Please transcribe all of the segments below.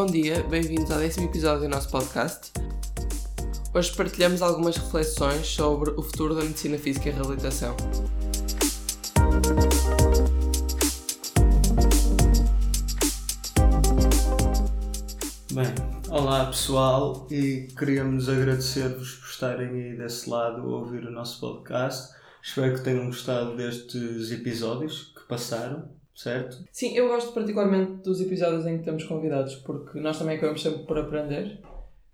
Bom dia, bem-vindos ao décimo episódio do nosso podcast. Hoje partilhamos algumas reflexões sobre o futuro da medicina física e reabilitação. Bem, olá pessoal e queríamos agradecer-vos por estarem aí desse lado a ouvir o nosso podcast. Espero que tenham gostado destes episódios que passaram certo? Sim, eu gosto particularmente dos episódios em que temos convidados, porque nós também acabamos sempre por aprender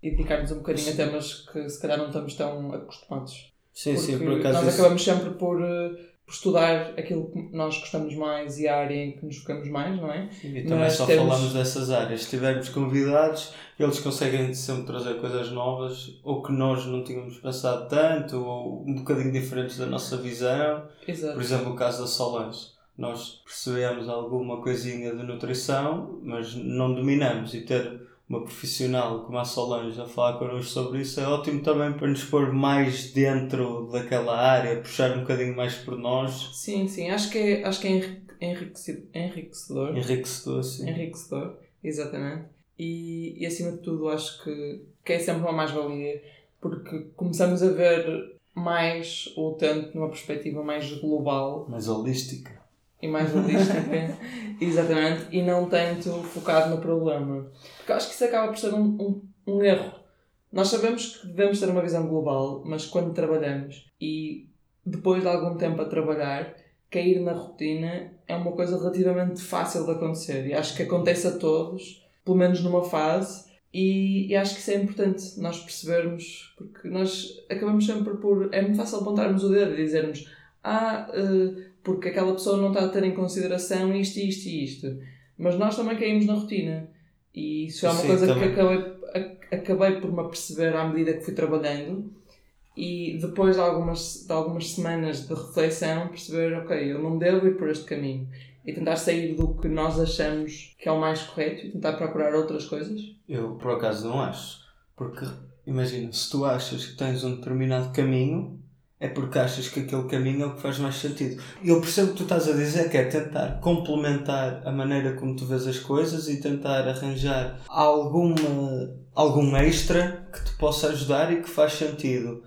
e dedicar-nos um bocadinho sim. a temas que se calhar não estamos tão acostumados. Sim, porque sim, por acaso. Nós acabamos sempre por, eh, por, estudar aquilo que nós gostamos mais e a área em que nos focamos mais, não é? E também Mas só temos... falamos dessas áreas. Se tivermos convidados, eles conseguem sempre trazer coisas novas, ou que nós não tínhamos pensado tanto, ou um bocadinho diferentes da nossa visão. Exato. Por exemplo, o caso da Solange nós percebemos alguma coisinha de nutrição, mas não dominamos e ter uma profissional como a Solange a falar connosco sobre isso é ótimo também para nos pôr mais dentro daquela área, puxar um bocadinho mais por nós. Sim, sim, acho que é, acho que é enriquecedor. Enriquecedor, sim. Enriquecedor, exatamente. E, e acima de tudo acho que, que é sempre uma mais-valia porque começamos a ver mais o utente numa perspectiva mais global. Mais holística e mais holística, exatamente, e não tanto focado no problema. Porque acho que isso acaba por ser um, um, um erro. Nós sabemos que devemos ter uma visão global, mas quando trabalhamos e depois de algum tempo a trabalhar, cair na rotina é uma coisa relativamente fácil de acontecer. E acho que acontece a todos, pelo menos numa fase, e, e, acho que isso é importante nós percebermos, porque nós acabamos sempre por. É muito fácil apontarmos o dedo e dizermos: Ah, uh, porque aquela pessoa não está a ter em consideração isto, isto e isto. Mas nós também caímos na rotina. E isso é uma Sim, coisa também. que acabei, acabei por me aperceber à medida que fui trabalhando. E depois de algumas, de algumas semanas de reflexão, perceber, ok, eu não devo ir por este caminho. E tentar sair do que nós achamos que é o mais correto e tentar procurar outras coisas? Eu, por acaso, não acho. Porque, imagina, se tu achas que tens um determinado caminho, é porque achas que aquele caminho é o que faz mais sentido. E eu percebo o que tu estás a dizer, que é tentar complementar a maneira como tu vês as coisas e tentar arranjar alguma, algum extra que te possa ajudar e que faz sentido.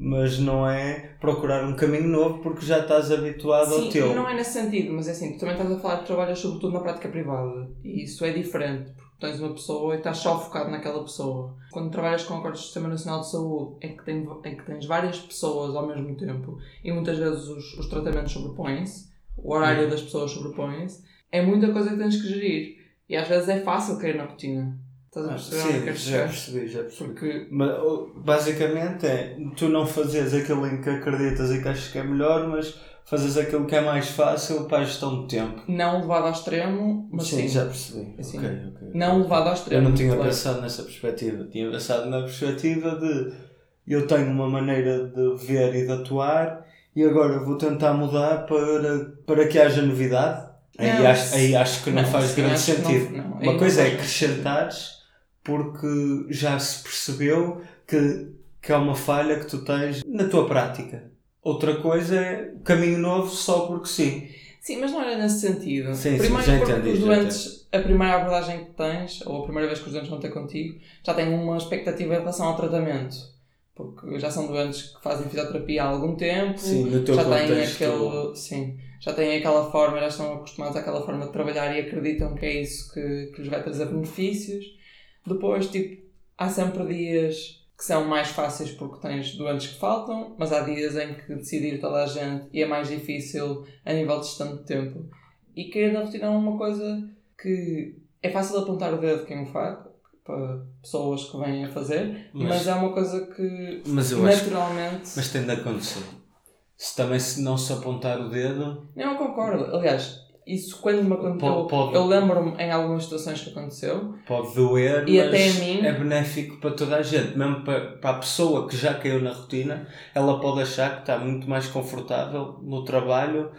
Mas não é procurar um caminho novo porque já estás habituado Sim, ao teu. Sim, não é nesse sentido, mas é assim, tu também estás a falar que trabalhas sobretudo na prática privada e isso é diferente tens uma pessoa e estás só focado naquela pessoa. Quando trabalhas com acordos do Sistema Nacional de Saúde, é que, tem, é que tens várias pessoas ao mesmo tempo e muitas vezes os, os tratamentos sobrepõem-se, o horário uhum. das pessoas sobrepõe-se, é muita coisa que tens que gerir. E às vezes é fácil cair na rotina. Estás a perceber? Ah, sim, já percebi, já percebi. Porque... Mas, basicamente é tu não fazes aquilo em que acreditas e que achas que é melhor, mas fazes aquilo que é mais fácil para a gestão de tempo. Não levado ao extremo, mas sim. sim. já percebi. Assim, okay, okay. Não levado ao extremo. Eu não tinha claro. pensado nessa perspectiva. Tinha pensado na perspectiva de eu tenho uma maneira de ver e de atuar e agora vou tentar mudar para, para que haja novidade. Aí, acho, aí acho que não, não faz grande sentido. Não. Uma coisa é acrescentares porque já se percebeu que, que há uma falha que tu tens na tua prática. Outra coisa é caminho novo só porque sim. Sim, mas não era nesse sentido. Sim, Primeiro, sim, já entendi, os doentes, a primeira abordagem que tens, ou a primeira vez que os doentes vão ter contigo, já têm uma expectativa em relação ao tratamento. Porque já são doentes que fazem fisioterapia há algum tempo, sim, no teu já têm aquele. Sim, já têm aquela forma, já estão acostumados àquela forma de trabalhar e acreditam que é isso que, que lhes vai trazer benefícios. Depois, tipo, há sempre dias que são mais fáceis porque tens doentes que faltam, mas há dias em que decidir toda a gente e é mais difícil a nível de de tempo. E na rotina é uma coisa que é fácil apontar o dedo quem o faz, para pessoas que vêm a fazer, mas, mas é uma coisa que naturalmente. Acho, mas tem de acontecer. Se também se não se apontar o dedo. Não, eu concordo. Aliás, isso quando me aconteceu, pode, eu lembro-me em algumas situações que aconteceu. Pode doer, e mas até a mim, é benéfico para toda a gente. Mesmo para, para a pessoa que já caiu na rotina, ela pode achar que está muito mais confortável no trabalho,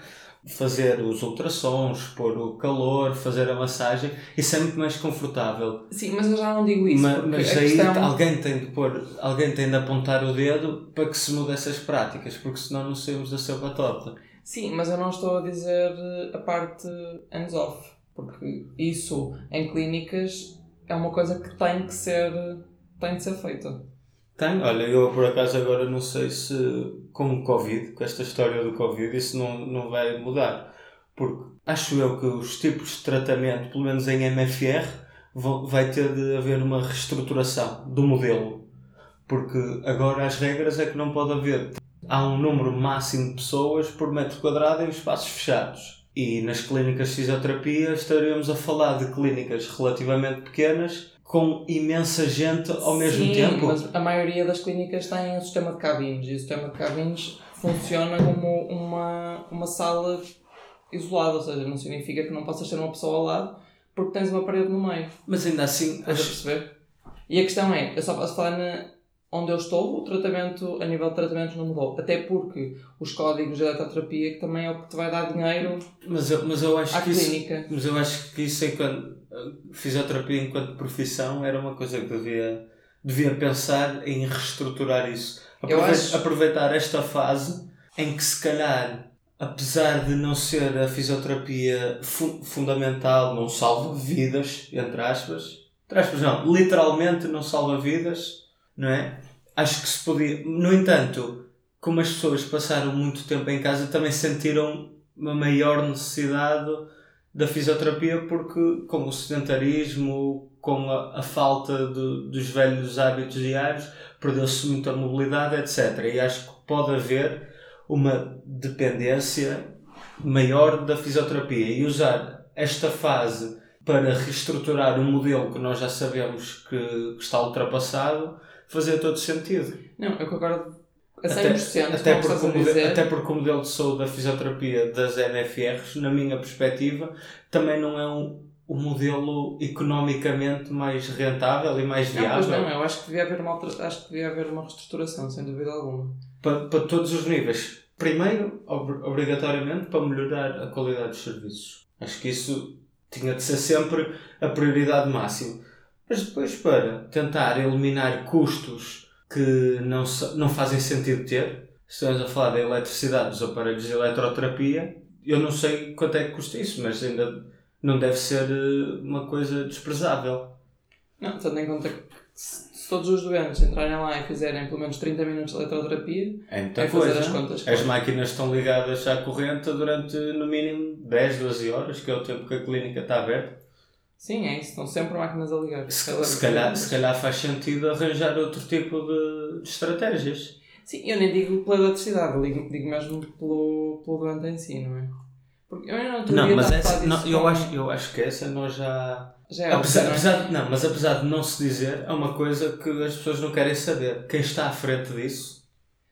fazer os ultrassons, pôr o calor, fazer a massagem, isso é muito mais confortável. Sim, mas eu já não digo isso. Mas, mas aí questão... alguém tem de pôr, alguém tem de apontar o dedo para que se mude essas práticas, porque senão não saímos da seu torta. Sim, mas eu não estou a dizer a parte hands-off, porque isso em clínicas é uma coisa que tem que ser, tem de ser feita. Tem, olha, eu por acaso agora não sei se com o Covid, com esta história do Covid, isso não, não vai mudar. Porque acho eu que os tipos de tratamento, pelo menos em MFR, vai ter de haver uma reestruturação do modelo. Porque agora as regras é que não pode haver. Há um número máximo de pessoas por metro quadrado em espaços fechados. E nas clínicas de fisioterapia estaremos a falar de clínicas relativamente pequenas com imensa gente ao mesmo Sim, tempo. mas a maioria das clínicas tem um sistema de cabines e o sistema de cabines funciona como uma, uma sala isolada, ou seja, não significa que não possas ter uma pessoa ao lado porque tens uma parede no meio. Mas ainda assim, Estás a acho, perceber? E a questão é, eu só posso falar na, onde eu estou, o tratamento, a nível de tratamentos não mudou. Até porque os códigos de eletroterapia, que também é o que te vai dar dinheiro mas eu, mas eu acho à que isso, clínica. mas eu acho que isso enquanto a fisioterapia enquanto profissão era uma coisa que devia devia pensar em reestruturar isso. Eu Aprove- acho- Aproveitar esta fase em que se calhar apesar de não ser a fisioterapia fu- fundamental, não salva vidas, entre aspas, entre aspas não, literalmente não salva vidas, não é? Acho que se podia. No entanto, como as pessoas passaram muito tempo em casa, também sentiram uma maior necessidade da fisioterapia porque com o sedentarismo, com a, a falta de- dos velhos hábitos diários, perdeu-se muita mobilidade, etc. E acho que pode haver uma dependência maior da fisioterapia e usar esta fase para reestruturar um modelo que nós já sabemos que, que está ultrapassado, fazer todo sentido. Não, eu concordo a 100% Até, até, porque a o modelo, dizer. até porque o modelo de saúde da fisioterapia das MFRs, na minha perspectiva, também não é um, o modelo economicamente mais rentável e mais Não, pois viável não, eu acho que devia haver uma, acho que devia haver uma reestruturação, sem dúvida alguma. para, para todos os níveis. Primeiro, ob- obrigatoriamente, para melhorar a qualidade dos serviços. Acho que isso tinha de ser sempre a prioridade máxima. Mas depois, para tentar eliminar custos que não, não fazem sentido ter, estamos a falar da eletricidade dos aparelhos de eletroterapia, eu não sei quanto é que custa isso, mas ainda não deve ser eh, uma coisa desprezável. Não, tendo em conta que se, se todos os doentes entrarem lá e fizerem pelo menos 30 minutos de eletroterapia, É muita é fazer coisa. as contas. As máquinas estão ligadas à corrente durante no mínimo 10, 12 horas, que é o tempo que a clínica está aberta. Sim, é isso, estão sempre máquinas a ligar. Se, se calhar, se calhar faz sentido arranjar outro tipo de, de estratégias. Sim, eu nem digo pela eletricidade, digo, digo mesmo pelo, pelo doente em si, não é? Porque eu não Não, mas essa, não, eu, acho, eu acho que essa nós já. Já é apesar, óbvio, é? apesar de, não, mas apesar de não se dizer, é uma coisa que as pessoas não querem saber. Quem está à frente disso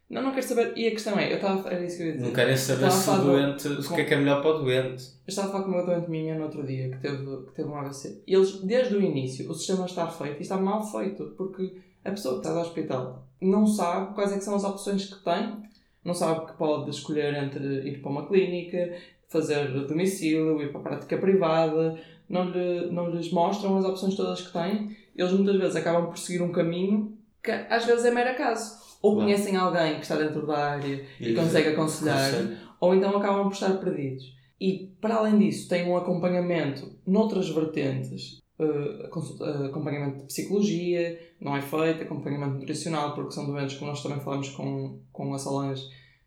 Não, não quero saber. E a questão é, eu estava. Era isso que eu ia dizer. não querem saber se o doente. o que é que é melhor para o doente. Eu estava a falar com uma doente minha no outro dia que teve, que teve um AVC. E eles, desde o início, o sistema está feito e está mal feito, porque a pessoa que está no hospital não sabe quais é que são as opções que tem, não sabe que pode escolher entre ir para uma clínica, fazer domicílio, ir para a prática privada, não, lhe, não lhes mostram as opções todas que têm. Eles muitas vezes acabam por seguir um caminho que às vezes é mero acaso. Ou Claro. conhecem alguém que está dentro da área e, E- consegue aconselhar Conselho. ou então acabam por estar perdidos. E, para além disso, tem um acompanhamento noutras vertentes. eh, acompanhamento de psicologia, não é feito, acompanhamento nutricional, porque são doentes, como nós também falamos com, com a Solange,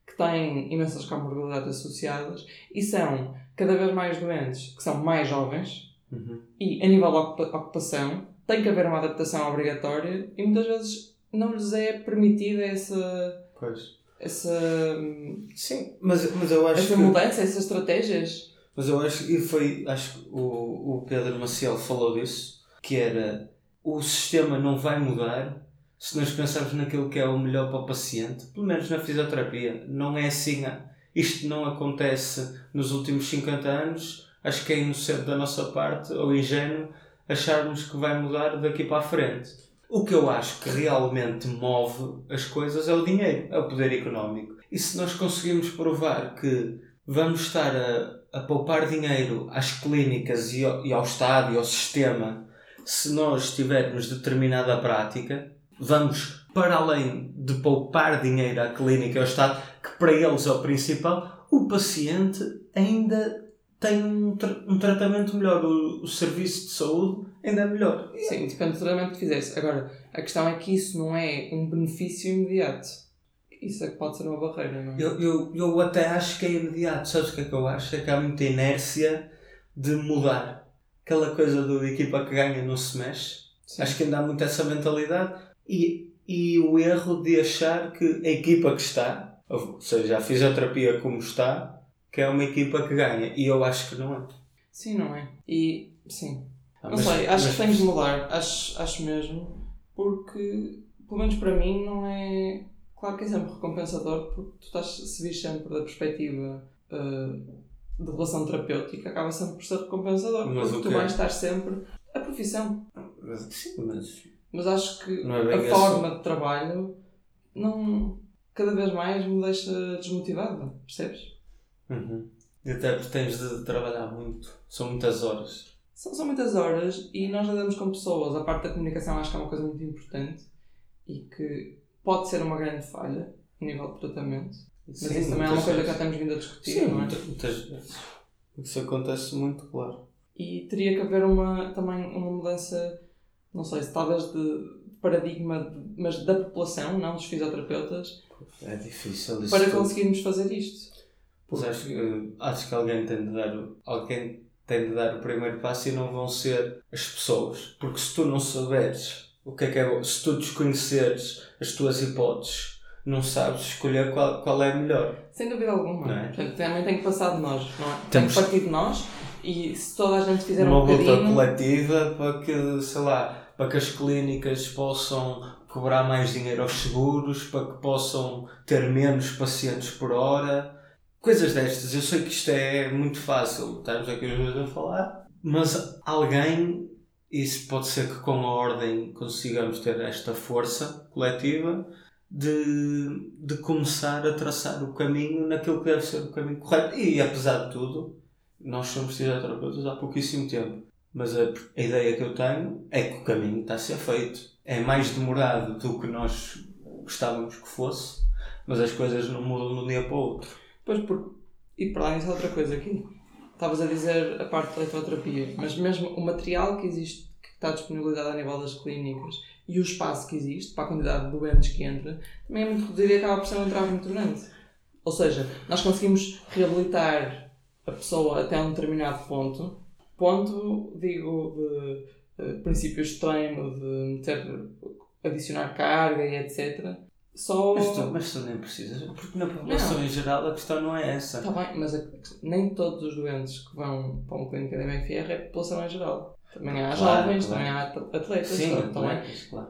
que têm imensas comorbilidades associadas e são cada vez mais doentes que são mais jovens Uhum. e, a nível de ocupa- ocupação, tem que haver uma adaptação obrigatória e muitas vezes não lhes é permitida essa, Pois. essa, Sim, mas, mas eu acho essa que. mudança, essas estratégias. Mas eu acho que foi, acho que o, o Pedro Maciel falou disso, que era o sistema não vai mudar se nós pensarmos naquilo que é o melhor para o paciente, pelo menos na fisioterapia. Não é assim, ah, isto não acontece nos últimos 50 anos, acho que é inocente da nossa parte, ou ingênuo, acharmos que vai mudar daqui para a frente. O que eu acho que realmente move as coisas é o dinheiro, é o poder económico. E se nós conseguimos provar que vamos estar a, a poupar dinheiro às clínicas e ao, e ao Estado e ao sistema, se nós tivermos determinada prática, vamos para além de poupar dinheiro à clínica e ao Estado, que para eles é o principal, o paciente ainda tem um, tra um tratamento melhor. O, o, serviço de saúde ainda é melhor. Sim, depende do tratamento que fizesse. Agora, a questão é que isso não é um benefício imediato. Isso é que pode ser uma barreira, não é? Eu, eu, eu até acho que é imediato. Sabes o que é que eu acho? É que há muita inércia de mudar. Aquela coisa do equipa que ganha não se mexe. Sim. Acho que ainda há muito essa mentalidade. E, e o erro de achar que a equipa que está, ou seja, a fisioterapia como está, que é uma equipa que ganha. E eu acho que não é. Sim, não é. E, sim. Ah, não mas, sei, acho mas... que tem de mudar. Acho, acho mesmo. Porque, pelo menos para mim, não é. Claro que é sempre recompensador, porque tu estás, se vir sempre da perspectiva uh, de relação terapêutica, acaba sempre por ser recompensador. Mas porque tu vais estar sempre. A profissão. Mas, sim, mas. Mas acho que é a forma assim. de trabalho não. cada vez mais me deixa desmotivada, percebes? Uhum. E até porque tens de trabalhar muito. São muitas horas. São, são muitas horas e nós lidamos com pessoas. A parte da comunicação acho que é uma coisa muito importante e que pode ser uma grande falha a nível de tratamento. Mas Sim, isso também é uma coisa que já temos vindo a discutir, Sim, não é? muitas vezes. Isso acontece muito, claro. E teria que haver uma, também uma mudança, não sei se talvez de paradigma, mas da população, não dos fisioterapeutas. É difícil isso. Para conseguirmos fazer isto. Pois acho, que, acho que alguém tem de dar alguém tem de dar o primeiro passo e não vão ser as pessoas. Porque se tu não souberes o que é que é bom, se tu desconheceres as tuas hipóteses, não sabes escolher qual, qual é a melhor. Sem dúvida alguma. É? Portanto, também tem que passar de nós, não é? Tem que partir de nós e se toda a gente fizer uma um bocadinho... luta coletiva para que, sei lá, para que as clínicas possam cobrar mais dinheiro aos seguros, para que possam ter menos pacientes por hora coisas destas. Eu sei que isto é muito fácil, estamos aqui os dois a falar, mas alguém, isso pode ser que com a ordem consigamos ter esta força coletiva de, de começar a traçar o caminho naquilo que deve ser o caminho correto. E apesar de tudo, nós somos fisioterapeutas há pouquíssimo tempo. Mas a, a ideia que eu tenho é que o caminho está a ser feito. É mais demorado do que nós gostávamos que fosse, mas as coisas não mudam de um dia para o outro. Pois, por... e para lá isso é outra coisa aqui. Estavas a dizer a parte da eletroterapia, mas mesmo o material que existe, que está disponibilizado a nível das clínicas e o espaço que existe para a quantidade de doentes que entra, também é muito reduzido e acaba por ser um entrave muito grande. Ou seja, nós conseguimos reabilitar a pessoa até um determinado ponto, ponto, digo, de, de princípios de treino, de adicionar carga e etc só. Mas tu, mas tu nem precisas, porque na população não. em geral a questão não é essa. Está bem, mas a, nem todos os doentes que vão para uma clínica da MFR é a população em geral. Também há claro, jovens, claro. também há atletas. Sim, atletas, também. claro.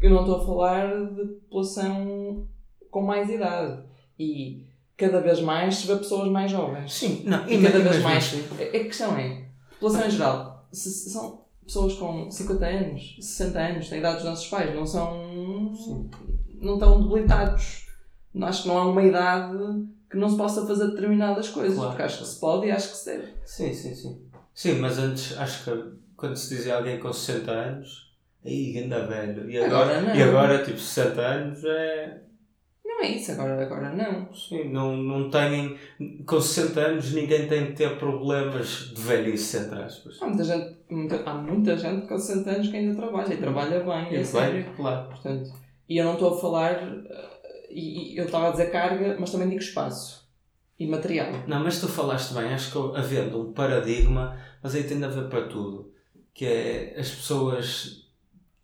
Eu não estou a falar de população com mais idade. E cada vez mais se vê pessoas mais jovens. Sim, não, e, e cada vez mais. Assim. A, a questão é, população em geral, se, se são pessoas com 50 anos, 60 anos, têm idade dos nossos pais, não são. Sim não estão debilitados. Acho que não há uma idade que não se possa fazer determinadas coisas, claro. porque acho que se pode e acho que se deve. Sim, sim, sim. Sim, mas antes, acho que quando se dizia alguém com 60 anos, aí anda velho. E agora, agora e agora, tipo, 60 anos é. Não é isso, agora, agora não. Sim, não, não têm. Com 60 anos ninguém tem de ter problemas de velhice, entre aspas. Há muita gente, muita, há muita gente com 60 anos que ainda trabalha e trabalha bem, e é bem, sério. Claro. Portanto, e eu não estou a falar, e, eu estava a dizer carga, mas também digo espaço e material. Não, mas tu falaste bem, acho que havendo um paradigma, mas aí tem de haver para tudo, que é as pessoas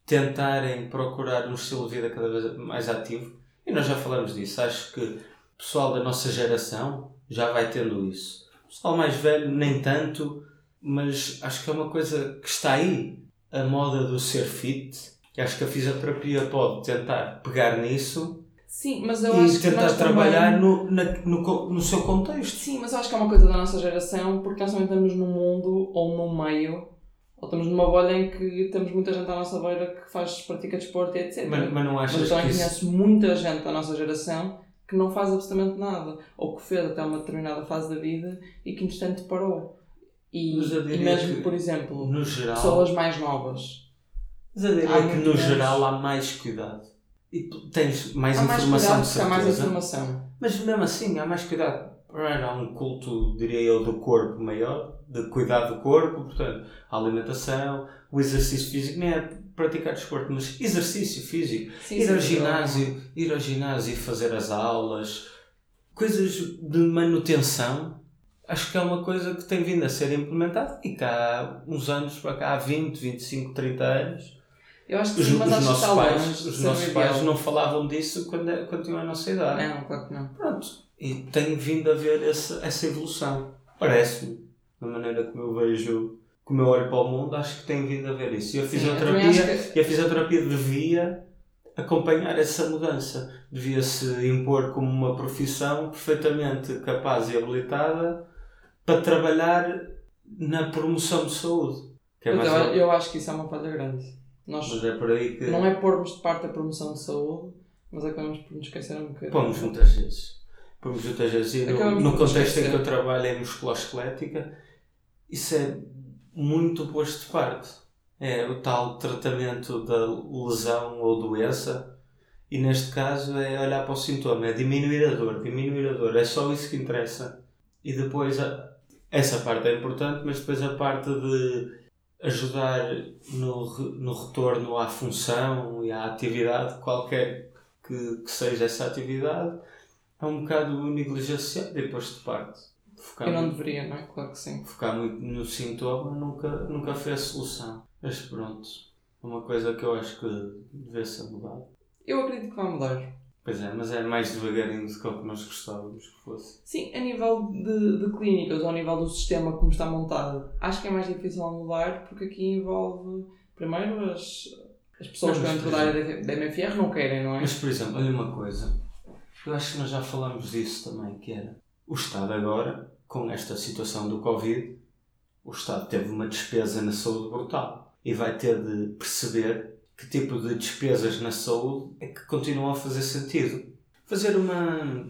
tentarem procurar um estilo de vida cada vez mais ativo. E nós já falamos disso, acho que o pessoal da nossa geração já vai tendo isso. O pessoal mais velho, nem tanto, mas acho que é uma coisa que está aí. A moda do ser fit, e acho que a fisioterapia pode tentar pegar nisso Sim, mas eu e tentar trabalhar também... no, na, no, no seu contexto. Sim, mas eu acho que é uma coisa da nossa geração, porque nós também estamos num mundo ou num meio, ou estamos numa bolha em que temos muita gente à nossa beira que faz, pratica desporto e etc. Mas, mas não achas mas também que conheço muita gente da nossa geração que não faz absolutamente nada, ou que fez até uma determinada fase da vida e que entretanto parou. E, e mesmo, por exemplo, geral... pessoas mais novas é que no geral há mais cuidado. E tens mais há informação mais cuidado, certeza. Há mais informação. Mas mesmo assim há mais cuidado. era um culto, diria eu, do corpo maior, de cuidar do corpo, portanto, a alimentação, o exercício físico, nem é praticar desporto, mas exercício físico, Sim, ir ao ginásio, ir ao ginásio e fazer as aulas, coisas de manutenção, acho que é uma coisa que tem vindo a ser implementada e há uns anos para cá, há 20, 25, 30 anos, Eu acho que os, sim, os mas acho que nossos longe pais, os nossos ideal. pais não falavam disso quando, quando tinham a nossa idade. Não, claro que não. Pronto, e tem vindo a haver essa, essa evolução. Parece-me, da maneira como eu vejo, como eu olho para o mundo, acho que tem vindo a haver isso. E a Sim, fisioterapia, acho que- e a fisioterapia devia acompanhar essa mudança. Devia-se impor como uma profissão perfeitamente capaz e habilitada para trabalhar na promoção de saúde. Que é eu, eu acho que isso é uma falha grande. Nós Mas é por aí que não é pormos de parte a promoção de saúde, mas acabamos por nos esquecer um bocadinho. pomos muitas vezes. Pomos muitas vezes. E no, no contexto em que eu trabalho em musculoesquelética, isso é muito posto de parte. É o tal tratamento da lesão ou doença. E neste caso é olhar para o sintoma, é diminuir a dor, diminuir a dor, é só isso que interessa. E depois, a- essa parte é importante, mas depois a parte de ajudar no, no retorno à função e à atividade, qualquer que, que seja essa atividade, é um bocado negligenciado e posto de parte. Focar Eu não muito- deveria, não é? Claro que sim. focar muito no sintoma nunca, nunca foi a solução. Mas pronto, é uma coisa que eu acho que deve ser mudada. Eu acredito que vai mudar. Pois é, mas é mais devagarinho do que o que nós gostávamos que fosse. Sim, a nível de, de clínicas ou a nível do sistema como está montado, acho que é mais difícil a mudar porque aqui envolve, primeiro, as, as pessoas Não, que por da área da MFR não querem, não é? Mas por exemplo, olha uma coisa, eu acho que nós já falamos disso também, que era o Estado agora, com esta situação do Covid, o Estado teve uma despesa na saúde brutal e vai ter de perceber que tipo de despesas na saúde é que continuam a fazer sentido. Fazer uma,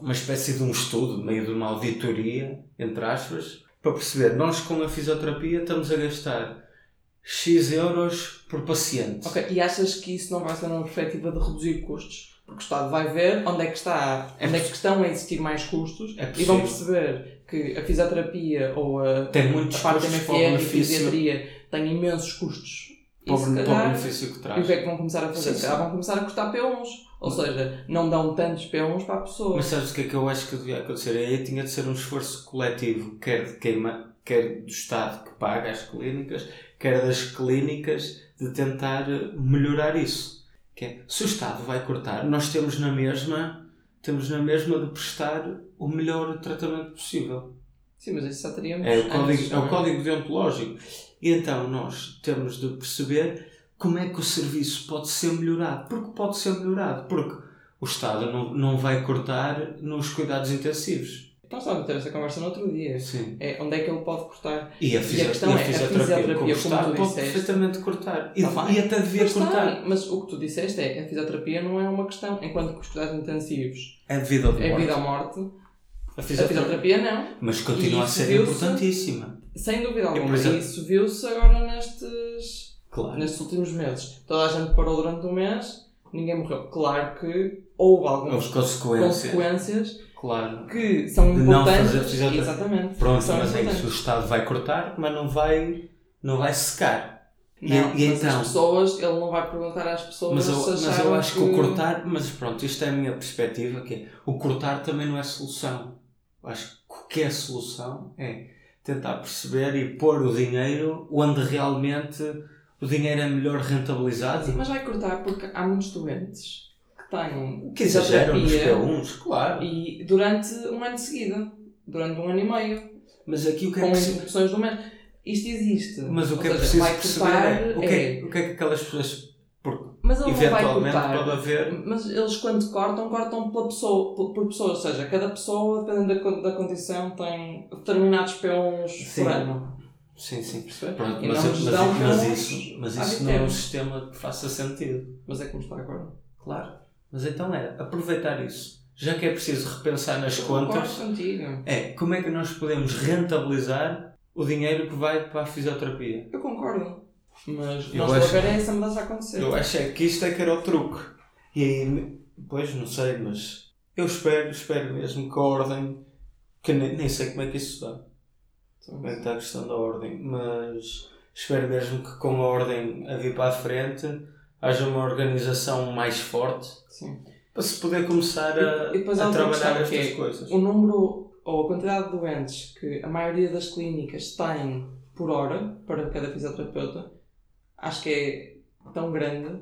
uma espécie de um estudo, meio de uma auditoria, entre aspas, para perceber, nós com a fisioterapia estamos a gastar X euros por paciente. Ok, e achas que isso não vai ser uma perspectiva de reduzir custos? Porque o Estado vai ver onde é que está, É onde é que estão a existir mais custos É e vão perceber que a fisioterapia ou a, Tem muitos a parte da MFR e a fisiatria tem imensos custos. Para o para benefício que E o traz. que é que vão começar a fazer? Sim, sim. vão começar a custar P1s. Ou seja, não dão tantos P1s para a pessoa. Mas sabes o que é que eu acho que devia acontecer? Aí tinha de ser um esforço coletivo, quer de quem, ma- quer do Estado que paga as clínicas, quer das clínicas, de tentar eh, melhorar isso. Que é, se o Estado vai cortar, nós temos na mesma, temos na mesma de prestar o melhor tratamento possível. Sim, mas isso já teríamos. É o código, é o código deontológico. E então nós temos de perceber como é que o serviço pode ser melhorado. Porque pode ser melhorado. Porque o Estado não, não vai cortar nos cuidados intensivos. Nós estávamos a ter essa conversa no outro dia. Sim. É, onde é que ele pode cortar? E a, fisio- questão e é, a fisioterapia, como Estado tu pode perfeitamente cortar. E, Tá e até devia Mas, está cortar. bem, mas o que tu disseste é a fisioterapia não é uma questão, enquanto que os cuidados intensivos É vida ou de é vida ou morte, A fisioterapia. não. Mas continua a ser importantíssima. Sem dúvida alguma. E isso viu-se agora nestes, Claro. nestes últimos meses. Toda a gente parou durante um mês, ninguém morreu. Claro que houve algumas consequências. consequências Claro. que são De não importantes. Exatamente. Pronto, mas é isso. O. Estado vai cortar, mas não vai, não vai secar. E- Não, e mas então? as pessoas, ele não vai perguntar às pessoas Mas eu, se mas eu acho que... o cortar, mas pronto, isto é a minha perspectiva, que é, o cortar também não é solução. Acho que é solução é tentar perceber e pôr o dinheiro onde realmente o dinheiro é melhor rentabilizado. Sim, mas vai cortar porque há muitos doentes que têm que exageram nos fisioterapia P1s, claro. e durante um ano de seguida, durante um ano e meio, Mas aqui o que é com preciso... interrupções do mês. Isto existe. Mas o que Ou é seja, preciso vai perceber é o que é, é- o que é que aquelas pessoas... Mas ele não vai eventualmente cortar. pode haver... Mas eles quando cortam, cortam pela pessoa, por, por pessoa. Ou seja, cada pessoa, dependendo da, da condição, tem determinados P1s Sim. por ano. Sim, sim. Pronto, mas, mas, mas P1s isso, mas isso não é um 20 sistema que faça sentido. Mas é como está agora. Claro. Mas então era aproveitar isso. Já que é preciso repensar nas Concordo contas, contigo. é como é que nós podemos rentabilizar o dinheiro que vai para a fisioterapia. Eu concordo. Mas Eu nós acho- é essa mudança acontecer. Eu acho é que isto é que era o truque. E aí, pois não sei, mas eu espero, espero mesmo que a ordem Que nem, nem sei como é que isso dá. É que está a questão da ordem. Mas espero mesmo que com a ordem a vir para a frente haja uma organização mais forte Sim. para se poder começar a, E- e a trabalhar estas é coisas. O número ou a quantidade de doentes que a maioria das clínicas têm por hora para cada fisioterapeuta, acho que é tão grande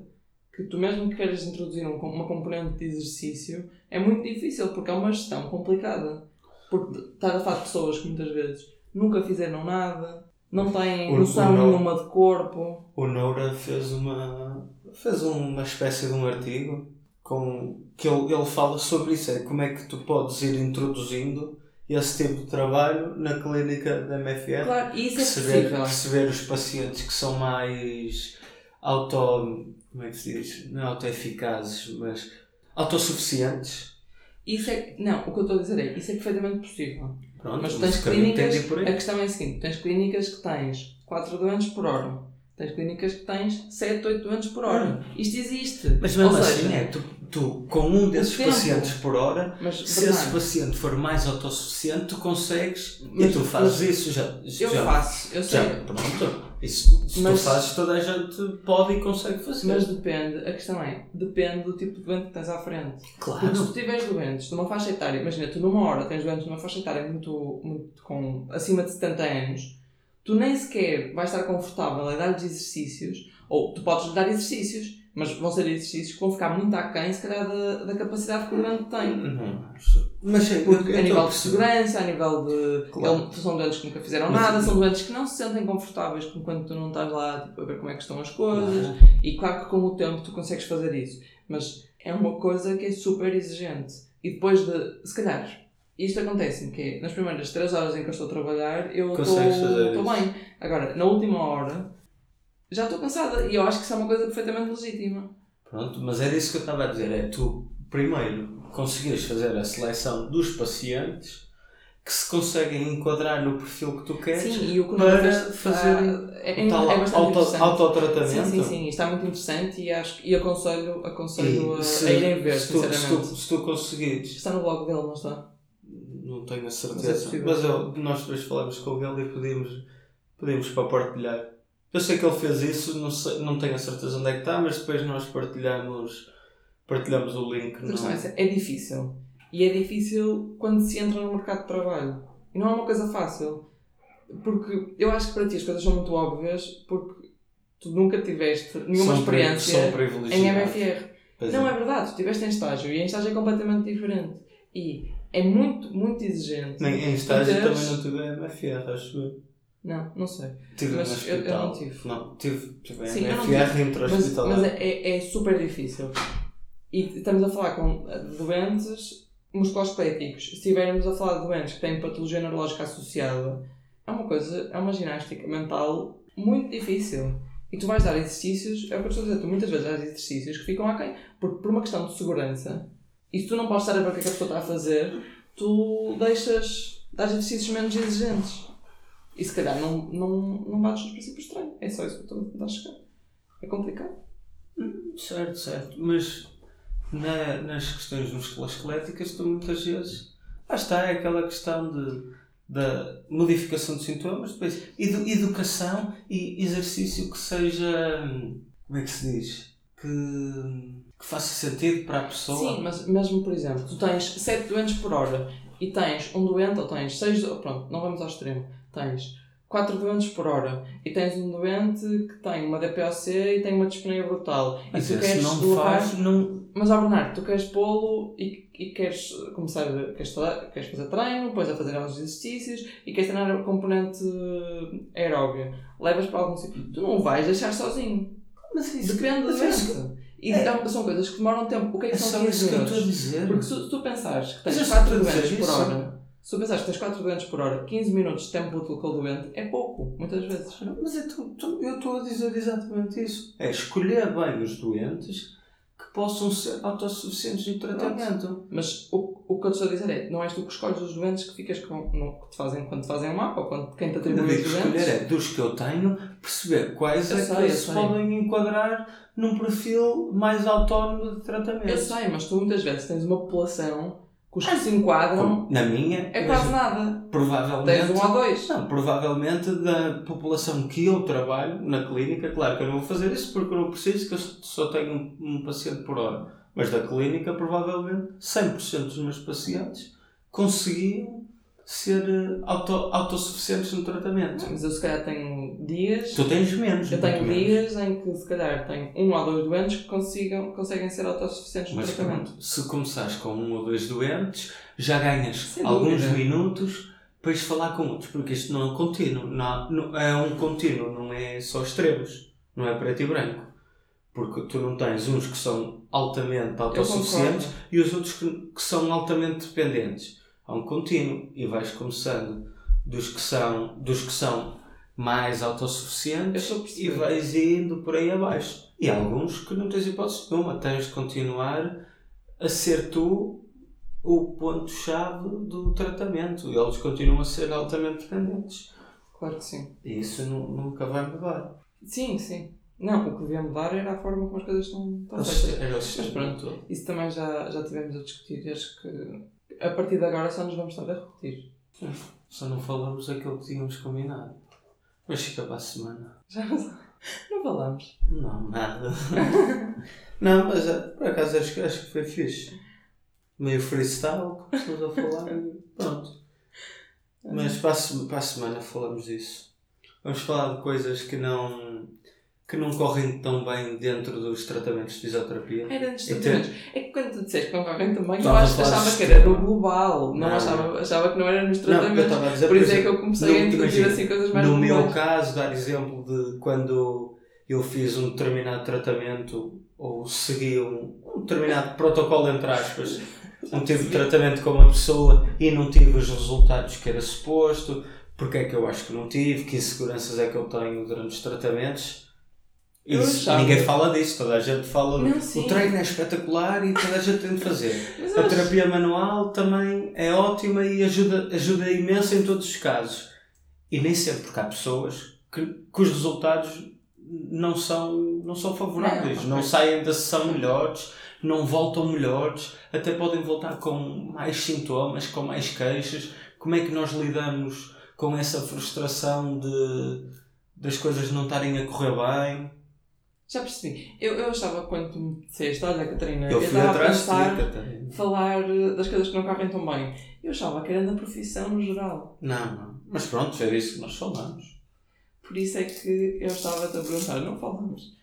que tu mesmo que queiras introduzir um- uma componente de exercício é muito difícil porque é uma gestão complicada. Porque estás a falar de pessoas que muitas vezes nunca fizeram nada, não têm O- noção o não- nenhuma de corpo. O Noura fez uma fez uma espécie de um artigo com que ele, ele fala sobre isso, é como é que tu podes ir introduzindo esse tipo de trabalho na clínica da MFR. Claro, e isso é perceber, possível. perceber os pacientes que são mais auto. como é que se diz? Não auto-eficazes, mas autossuficientes. Isso é, não, o que eu estou a dizer é, isso é perfeitamente possível. Pronto, Mas tens clínicas, por aí. a questão é a seguinte, tens clínicas que tens 4 doentes por hora, tens clínicas que tens 7, 8 doentes por hora. Isto existe. Hum. Mas mesmo Ou assim, seja, é, tu, tu com um desses pacientes por hora, mas, se esse paciente for mais autossuficiente, tu consegues Mas- e tu fazes isso já. eu já, faço, eu sei, já, pronto. Isso, se Mas- tu fazes, toda a gente pode e consegue fazer. mas depende, a questão é, depende do tipo de doente que tens à frente. Porque se claro. tu tiveres doentes de uma faixa etária, imagina, tu numa hora tens doentes de uma faixa etária muito, muito com acima de 70 anos, tu nem sequer vais estar confortável a dar-lhes exercícios, ou tu podes lhe dar exercícios, mas vão ser exercícios que vão ficar muito aquém, se calhar, da, da capacidade que o doente tem. Não, mas sim, Porque eu- eu a nível de segurança, a nível de. Claro. Eles são doentes que nunca fizeram Mas- nada, são doentes que não se sentem confortáveis quando tu não estás lá tipo, a ver como é que estão as coisas. Não. E claro que com o tempo tu consegues fazer isso, mas é uma coisa que é super exigente. E depois de, se calhar, isto acontece-me, que é nas primeiras 3 horas em que eu estou a trabalhar, eu estou bem. Agora, na última hora, já estou cansada. E eu acho que isso é uma coisa perfeitamente legítima. Pronto, mas era isso que eu estava a dizer. É tu, primeiro, conseguires fazer a seleção dos pacientes que se conseguem enquadrar no perfil que tu queres Sim, e o que para fez- fazer é, é, tal é auto, autotratamento. Sim, sim, sim, isto está muito interessante e, acho, e aconselho, aconselho a, E se, a irem ver, se, tu, se, sinceramente. tu, se tu conseguires, Está no blog dele, não está? Não tenho a Mas é certeza, mas eu, nós depois falamos com ele e pedimos, pedimos para partilhar. Eu sei que ele fez isso, não, sei, não tenho a certeza onde é que está, mas depois nós partilhamos, partilhamos o link. Questão é é difícil. E é difícil quando se entra no mercado de trabalho. E não é uma coisa fácil. Porque eu acho que para ti as coisas são muito óbvias porque tu nunca tiveste nenhuma São experiência em. MFR. Pois Não é. é verdade, tu estiveste em estágio e em estágio é completamente diferente. E é muito, muito exigente. Nem, em estágio Teres- também não tive MFR, acho eu. Não, não sei. Tive Mas no eu- eu hospital. não tive. Não, tive, tive Sim, eu não MFR Mas, mas é, é super difícil. E estamos a falar com eh, doentes musculoesqueléticos. Se estivermos a falar de doentes que têm patologia neurológica associada, é uma coisa, é uma ginástica mental muito difícil. E tu vais dar exercícios, é o que eu estou a dizer, tu muitas vezes dás exercícios que ficam aquém. Porque por uma questão de segurança, e se tu não podes a ver o que é que a pessoa está a fazer, tu deixas, dás exercícios menos exigentes. E se calhar não, não, não bates nos princípios estranhos. É só isso que eu estou a tentar chegar. É complicado. Certo, certo. Mas na- nas questões musculoesqueléticas, tu muitas vezes. Lá está, é aquela questão de, da modificação de sintomas, depois edu- educação e exercício que seja. hum, Como é que se diz? Que, que faça sentido para a pessoa. Sim, mas mesmo por exemplo, tu tens 7 doentes por hora e tens um doente, ou tens 6, pronto, não vamos ao extremo, tens 4 doentes por hora e tens um doente que tem uma DPOC e tem uma dispneia brutal e Mas tu esse queres não levar, faz, não. mas ó Bernardo, tu queres pô-lo e, e queres começar, queres, queres fazer treino, depois a fazer alguns exercícios e queres treinar a componente aeróbia, levas para algum sítio, tu não o vais deixar sozinho, Mas isso, depende do mas é isso doente. E é- então, são coisas que demoram tempo. O que é é que são 15 isso que eu minutos? estou a dizer. Porque se, se tu pensares que tens eu 4 estou a dizer doentes por hora, se tu pensares que tens 4 doentes por hora, 15 minutos de tempo útil com o doente é pouco, muitas vezes. Mas eu estou- estou- eu estou a dizer exatamente isso. É escolher bem os doentes possam ser autossuficientes no tratamento. Mas o, o que eu estou a dizer é, não és tu que escolhes os doentes que ficas com, no, que te fazem, quando te fazem o mapa ou quando, quem te atribui os doentes. é dos que eu tenho, perceber quais Eu é sei, que se podem enquadrar num perfil mais autónomo de tratamento. Eu sei, mas tu muitas vezes tens uma população que os que se enquadram Na minha, é quase nada. provavelmente. Tens um ou dois. Não, provavelmente da população que eu trabalho na clínica, claro que eu não vou fazer isso porque eu não preciso, que eu só tenho um, um paciente por hora. Mas da clínica, provavelmente 100% dos meus pacientes conseguiam ser eh, auto, autossuficientes no tratamento. Mas eu se calhar tenho dias. Tu tens menos, Eu tenho menos. dias em que se calhar tenho um ou dois doentes que consigam, conseguem ser autossuficientes no Mas tratamento. pronto, se começares com um ou dois doentes, já ganhas alguns minutos para falar com outros, porque isto não é contínuo. Não, não- é um contínuo, não é só extremos, não é preto e branco. Porque tu não tens uns que são altamente autossuficientes e os outros que, que são altamente dependentes. Há um contínuo e vais começando dos que são, dos que são mais autossuficientes a e vais indo por aí abaixo. E há alguns que não tens hipótese nenhuma, tens de continuar a ser tu o ponto-chave do tratamento. E eles continuam a ser altamente dependentes. Claro que sim. E isso nu- nunca vai mudar. Sim, sim. Não, o que devia mudar era a forma como as coisas estão, estão o feitas. sistema- Era o sistema pronto. todo. Isso também já, já tivemos a discutir acho que a partir de agora só nos vamos estar a repetir. Só não falamos aquilo que tínhamos combinado. Mas fica para a semana. Já não, não falamos. Não, nada. não, mas eh, por acaso acho, que- acho que foi fixe. Meio freestyle, começamos a falar e pronto. Mas para a, para a semana falamos disso. Vamos falar de coisas que não, que não correm tão bem dentro dos tratamentos de fisioterapia. Era antes de ter- tratamentos. É que quando tu disseste que não correm eu acho, falar de achava que era no global. Não, Não, achava, achava que não era nos Não, eu tratamentos. a dizer, Por isso é que eu comecei a introduzir assim coisas mais No meu caso, dar exemplo de quando eu fiz um determinado tratamento ou segui um, um determinado protocolo, entre aspas, um tipo de tratamento com uma pessoa e não tive os resultados que era suposto, porque é que eu acho que não tive, que inseguranças é que eu tenho durante os tratamentos. Isso, ninguém fala disso, toda a gente fala Não, o treino é espetacular e toda a gente tem de fazer. Mas A terapia manual também é ótima e ajuda, ajuda imenso em todos os casos. E nem sempre, porque há pessoas que, que os resultados não são, não são favoráveis, Não, não, ok. saem da sessão melhores, não voltam melhores, até podem voltar com mais sintomas, com mais queixas. Como é que nós lidamos com essa frustração de das coisas não estarem a correr bem? Já percebi. Eu, eu achava quando me disseste, olha Catarina, Eu eu estava a atrás de ti, pensar falar eh, das coisas que não correm tão bem. Eu achava que era na profissão no geral. Não, não. Mas pronto, é isso que nós falamos. Por isso é que eu estava a te perguntar, não falamos.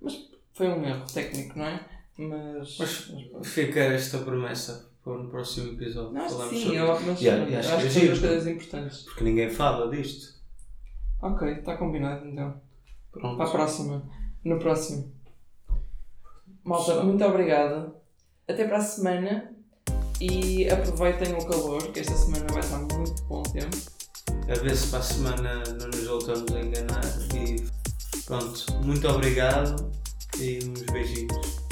Mas foi um erro técnico, não é? Mas. Mas fica esta promessa para no próximo episódio. não, Falamos sim, sobre eu, mas Yeah, e acho, acho que é que são duas coisas importantes. Porque ninguém fala disto. Ok, está combinado então. Pronto. Para a próxima. No próximo. Malta, muito obrigada. Até para a semana. E aproveitem o calor, que esta semana vai estar muito bom tempo. A ver se para a semana não nos voltamos a enganar. E pronto, muito obrigado e uns beijinhos.